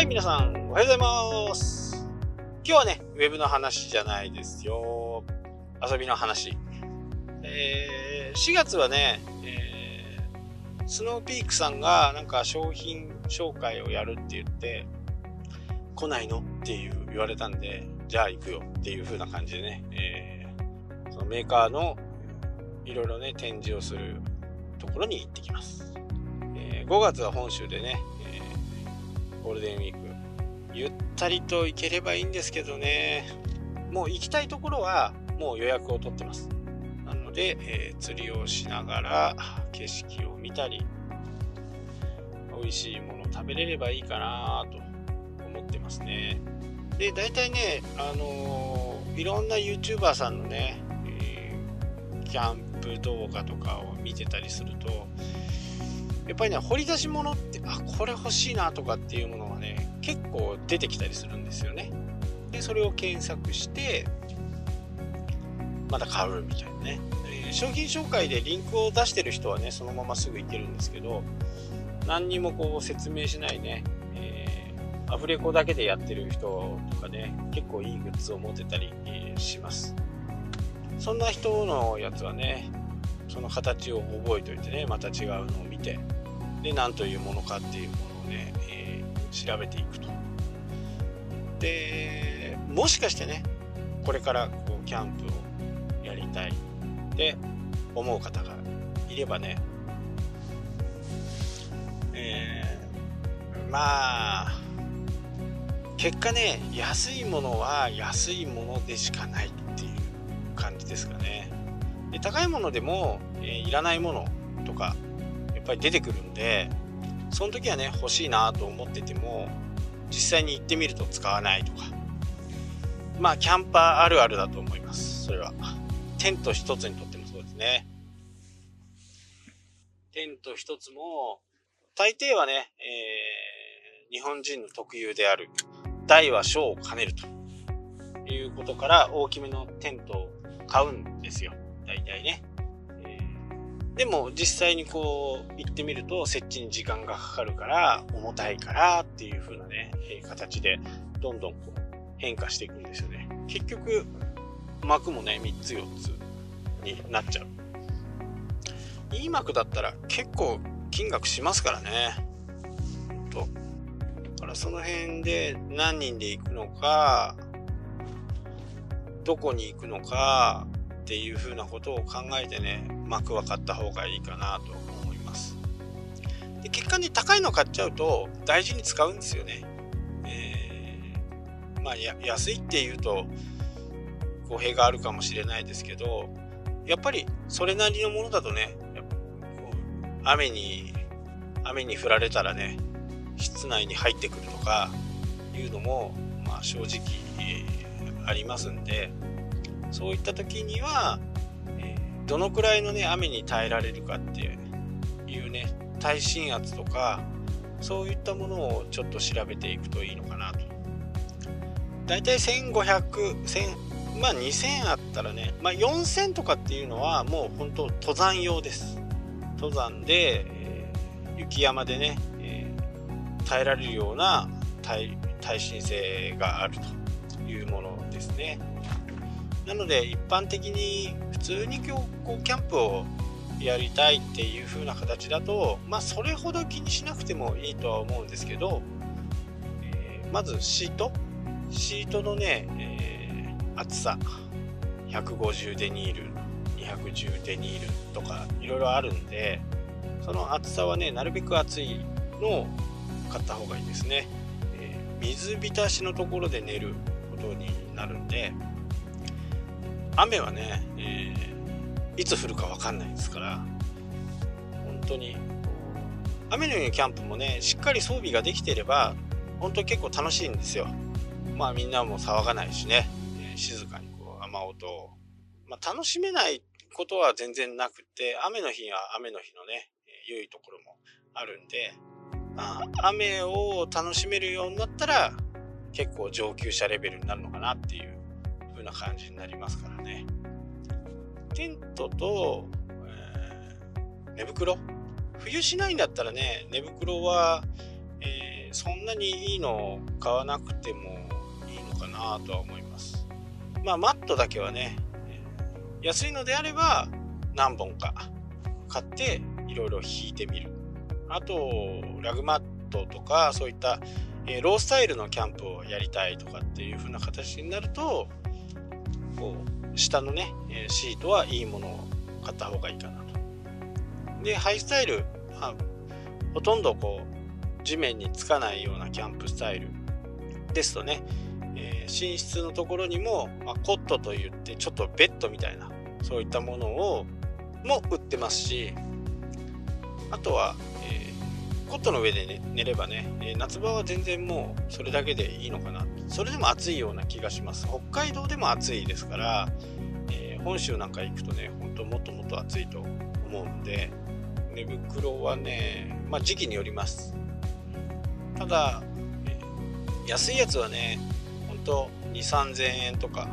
はい、皆さん、おはようございます。今日はね、ウェブの話じゃないですよ。遊びの話。えー、4月はね、えー、スノーピークさんがなんか商品紹介をやるって言って、来ないのっていう言われたんで、じゃあ行くよっていう風な感じでね、えー、そのメーカーのいろいろね、展示をするところに行ってきます。えー、5月は本州でね、ゴールデンウィーク、ゆったりと行ければいいんですけどね、もう行きたいところはもう予約を取ってます。なので、えー、釣りをしながら景色を見たり、美味しいもの食べれればいいかなと思ってますね。で、大体ね、あのー、いろんな YouTuber さんのね、えー、キャンプ動画とかを見てたりすると、やっぱりね、掘り出し物って、あ、これ欲しいなとかっていうものがね、結構出てきたりするんですよね。で、それを検索して、また買うみたいなね。えー、商品紹介でリンクを出してる人はね、そのまますぐ行けるんですけど、何にもこう説明しないね、えー、アフレコだけでやってる人とかね、結構いいグッズを持てたりします。そんな人のやつはね、その形を覚えておいてね、また違うのを見て、で、何というものかっていうものをね、えー、調べていくと。で、もしかしてね、これからこうキャンプをやりたいって思う方がいればね、えー、まあ、結果ね、安いものは安いものでしかないっていう感じですかね。で高いものでも、えー、いらないものとかやっぱり出てくるんでその時はね欲しいなと思ってても実際に行ってみると使わないとか。まあキャンパーあるあるだと思います。それは。テント一つにとってもそうですね。テント一つも大抵はね、えー、日本人の特有である大は小を兼ねると。いうことから大きめのテントを買うんですよ。大体ね。でも実際にこう行ってみると設置に時間がかかるから重たいからっていう風なね、形でどんどんこう変化していくんですよね。結局膜もね3つ4つになっちゃう。いい膜だったら結構金額しますからね。と。だからその辺で何人で行くのか、どこに行くのか、っていうふうなことを考えてね膜は買った方がいいかなと思います。で結果に高いの買っちゃうと大事に使うんですよね、えー、まあ安いっていうと語弊があるかもしれないですけどやっぱりそれなりのものだとね雨に雨に降られたらね室内に入ってくるとかいうのも、まあ、正直、えー、ありますんでそういった時には、え、どのくらいのね雨に耐えられるかっていうね耐震圧とかそういったものをちょっと調べていくといいのかなと。大体1500 1000まあ2000あったらね、まあ、4000とかっていうのはもう本当登山用です。登山で、えー、雪山でね、えー、耐えられるような耐耐震性があるというものですね。なので一般的に普通にこうキャンプをやりたいっていう風な形だとまあそれほど気にしなくてもいいとは思うんですけど、えー、まずシート。シートのね、えー、厚さ。150デニール210デニールとかいろいろあるんでその厚さはねなるべく厚いのを買った方がいいですね、えー、水浸しのところで寝ることになるんで雨はね、えー、いつ降るか分かんないですから本当に。雨のようにキャンプもねしっかり装備ができていれば本当に結構楽しいんですよ。まあみんなも騒がないしね、えー、静かにこう雨音を、まあ、楽しめないことは全然なくて雨の日は雨の日のね良いところもあるんで、まあ、雨を楽しめるようになったら結構上級者レベルになるのかなっていう風な感じになりますからね。テントと、えー、寝袋。冬しないんだったらね寝袋は、えー、そんなにいいのを買わなくてもいいのかなとは思います。まあマットだけはね安いのであれば何本か買っていろいろ引いてみる。あとラグマットとかそういった、え、ロースタイルのキャンプをやりたいとかっていう風な形になるとこう下のねシートはいいものを買った方がいいかなと。でハイスタイル、まあ、ほとんどこう地面につかないようなキャンプスタイルですとね、えー、寝室のところにも、まあ、コットといってちょっとベッドみたいなそういったものをも売ってますしあとは、コットの上で、ね、寝ればね、え、夏場は全然もうそれだけでいいのかな。それでも暑いような気がします。北海道でも暑いですから、えー、本州なんか行くとねほんともっともっと暑いと思うんで寝袋はねまあ時期によります。ただ、え安いやつはねほんと2 3 0 0 0円とか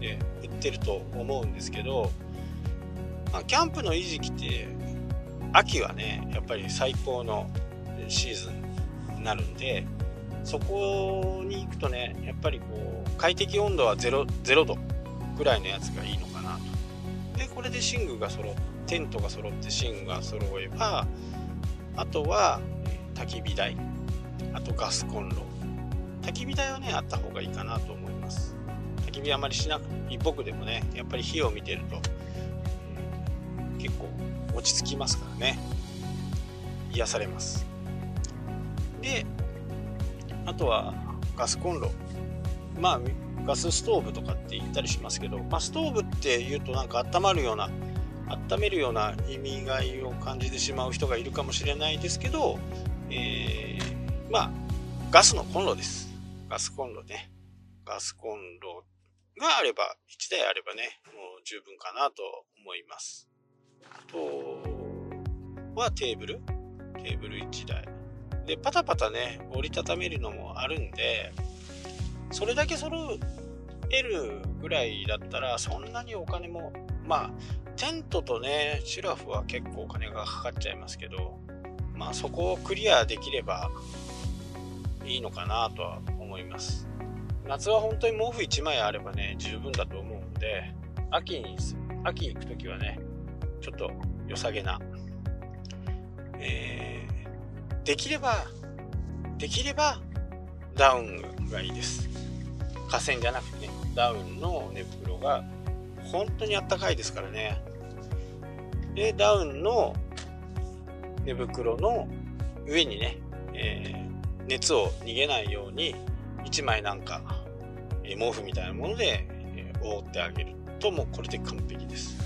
で売ってると思うんですけど、まあ、キャンプの維持期って秋はねやっぱり最高のシーズンになるんでそこに行くとねやっぱりこう快適温度は 0, 0度ぐらいのやつがいいのかなと。でこれで寝具が揃ってテントが揃って寝具が揃えばあとは焚き火台。あとガスコンロ。焚き火台はねあった方がいいかなと思います。焚き火あまりしなくて僕でもねやっぱり火を見てると、うん、結構落ち着きますからね。癒されます。であとはガスコンロ。まあガスストーブとかって言ったりしますけど、まあ、ストーブって言うとなんか温まるような温めるような意味合いを感じてしまう人がいるかもしれないですけど、えー、まあガスのコンロです。ガスコンロね。ガスコンロがあれば1台あればねもう十分かなと思います。あとはテーブル。テーブル1台。でパタパタね折りたためるのもあるんでそれだけ揃えるぐらいだったらそんなにお金もまあテントとねシュラフは結構お金がかかっちゃいますけどまあそこをクリアできればいいのかなとは思います。夏は本当に毛布1枚あればね十分だと思うんで秋に秋に行く時はねちょっと良さげな、えー、できればできればダウンがいいです。河川じゃなくてねダウンの寝袋が本当にあったかいですからね。でダウンの寝袋の上にね、えー、熱を逃げないように1枚なんか、え、毛布みたいなもので、覆ってあげるともうこれで完璧です。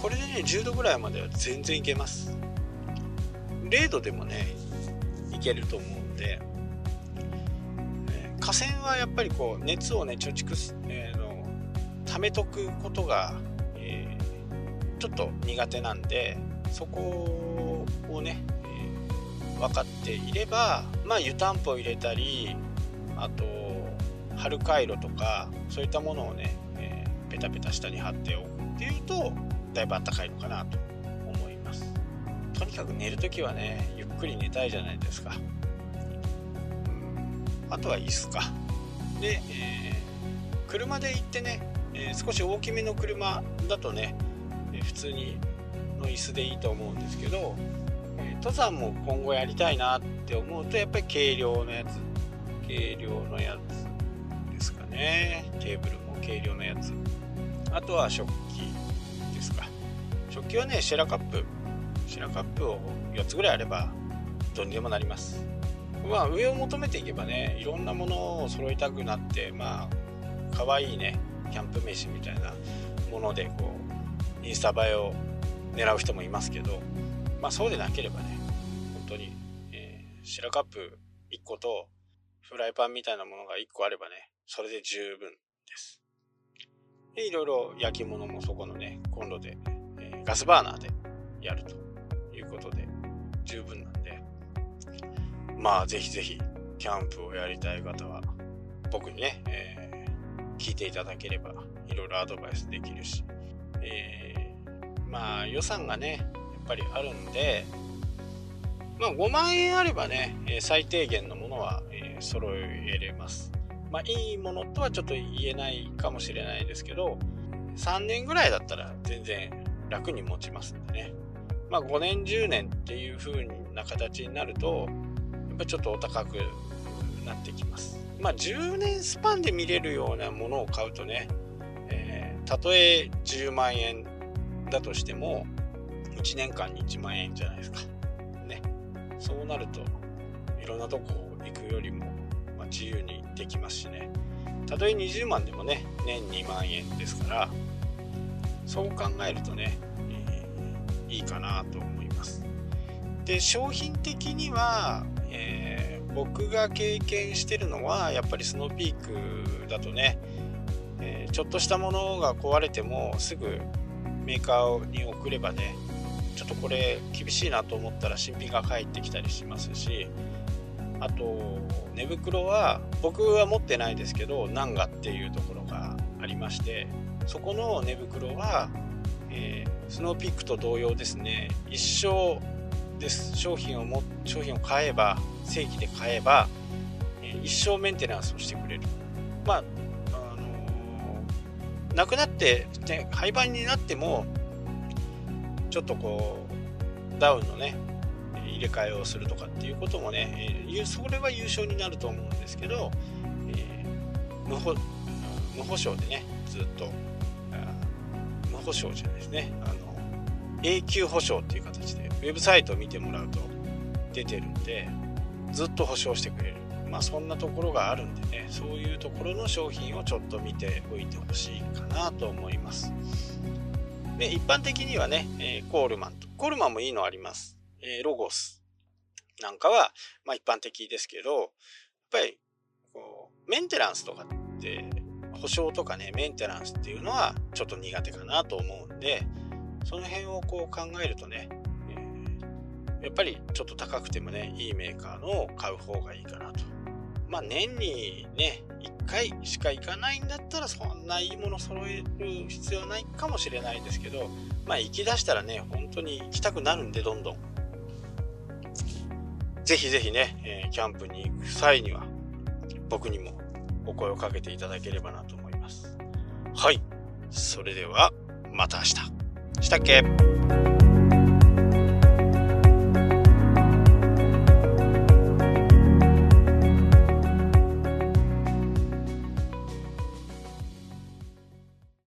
これでね10度ぐらいまでは全然いけます。0度でもねいけると思うんで、え河川はやっぱりこう熱をね貯蓄す、えー、の貯めとくことがえちょっと苦手なんでそこをね、えー、分かっていればまあ湯たんぽを入れたりあと春回路とかそういったものをね、えー、ペタペタ下に貼っておくっていうとだいぶあったかいのかなと。とにかく寝る時はねゆっくり寝たいじゃないですか。あとはいいっすか。で、えー、車で行ってね、えー、少し大きめの車だとねえ普通にの椅子でいいと思うんですけど、え登山も今後やりたいなって思うとやっぱり軽量のやつ軽量のやつですかね。テーブルも軽量のやつ。あとは食器ですか。食器はねシェラカップ。シェラカップを4つぐらいあればどうにでもなりますまあ上を求めていけばねいろんなものを揃いたくなってまあ可愛いいねキャンプ飯みたいなものでこうインスタ映えを狙う人もいますけど、まあそうでなければね、本当に、えー、白カップ1個とフライパンみたいなものが1個あればね、それで十分です。で、いろいろ焼き物もそこのね、コンロで、えー、ガスバーナーでやるということで十分なんで、まあぜひぜひキャンプをやりたい方は僕にね、えー、聞いていただければいろいろアドバイスできるし、えー、まあ予算がねやっぱりあるんでまあ5万円あればね、え最低限のものは、え揃えれます。まあいいものとはちょっと言えないかもしれないですけど、3年ぐらいだったら全然楽に持ちますんでね。まあ5年10年っていう風な形になると、やっぱちょっとお高くなってきます。まあ10年スパンで見れるようなものを買うとね、えー、たとえ10万円だとしても、1年間に1万円じゃないですか。ね。そうなると、いろんなとこ行くよりも、まあ、自由にできますしね。たとえ20万でもね、年2万円ですから、そう考えるとね、いいかなと思います。で、商品的には、えー、僕が経験してるのは、やっぱりスノーピークだとね、えー、ちょっとしたものが壊れてもすぐメーカーに送ればね、ちょっとこれ厳しいなと思ったら新品が返ってきたりしますしあと寝袋は僕は持ってないですけどナンガっていうところがありましてそこの寝袋は、えー、スノーピークと同様ですね一生です。商品をも商品を買えば正規で買えば、えー、一生メンテナンスをしてくれる。まああのー、なくなって、ね、廃盤になってもちょっとこうダウンのね入れ替えをするとかっていうこともね、えー、それは優勝になると思うんですけど、えー、無保無保証でねずっと保証じゃないですねあの永久保証っていう形でウェブサイトを見てもらうと出てるんでずっと保証してくれるまあそんなところがあるんでねそういうところの商品をちょっと見ておいてほしいかなと思います。で、一般的にはね、えー、コールマンと。コールマンもいいのあります。えー、ロゴスなんかは、まあ一般的ですけど、やっぱり、こう、メンテナンスとかって、保証とかね、メンテナンスっていうのはちょっと苦手かなと思うんで、その辺をこう考えるとね、えー、やっぱりちょっと高くてもね、いいメーカーのを買う方がいいかなと。まあ年にね、1回しか行かないんだったらそんないいもの揃える必要ないかもしれないですけど、まあ行き出したらね、本当に行きたくなるんで、どんどん。ぜひぜひね、えー、キャンプに行く際には、僕にもお声をかけていただければなと思います。はい。それでは、また明日。したっけ？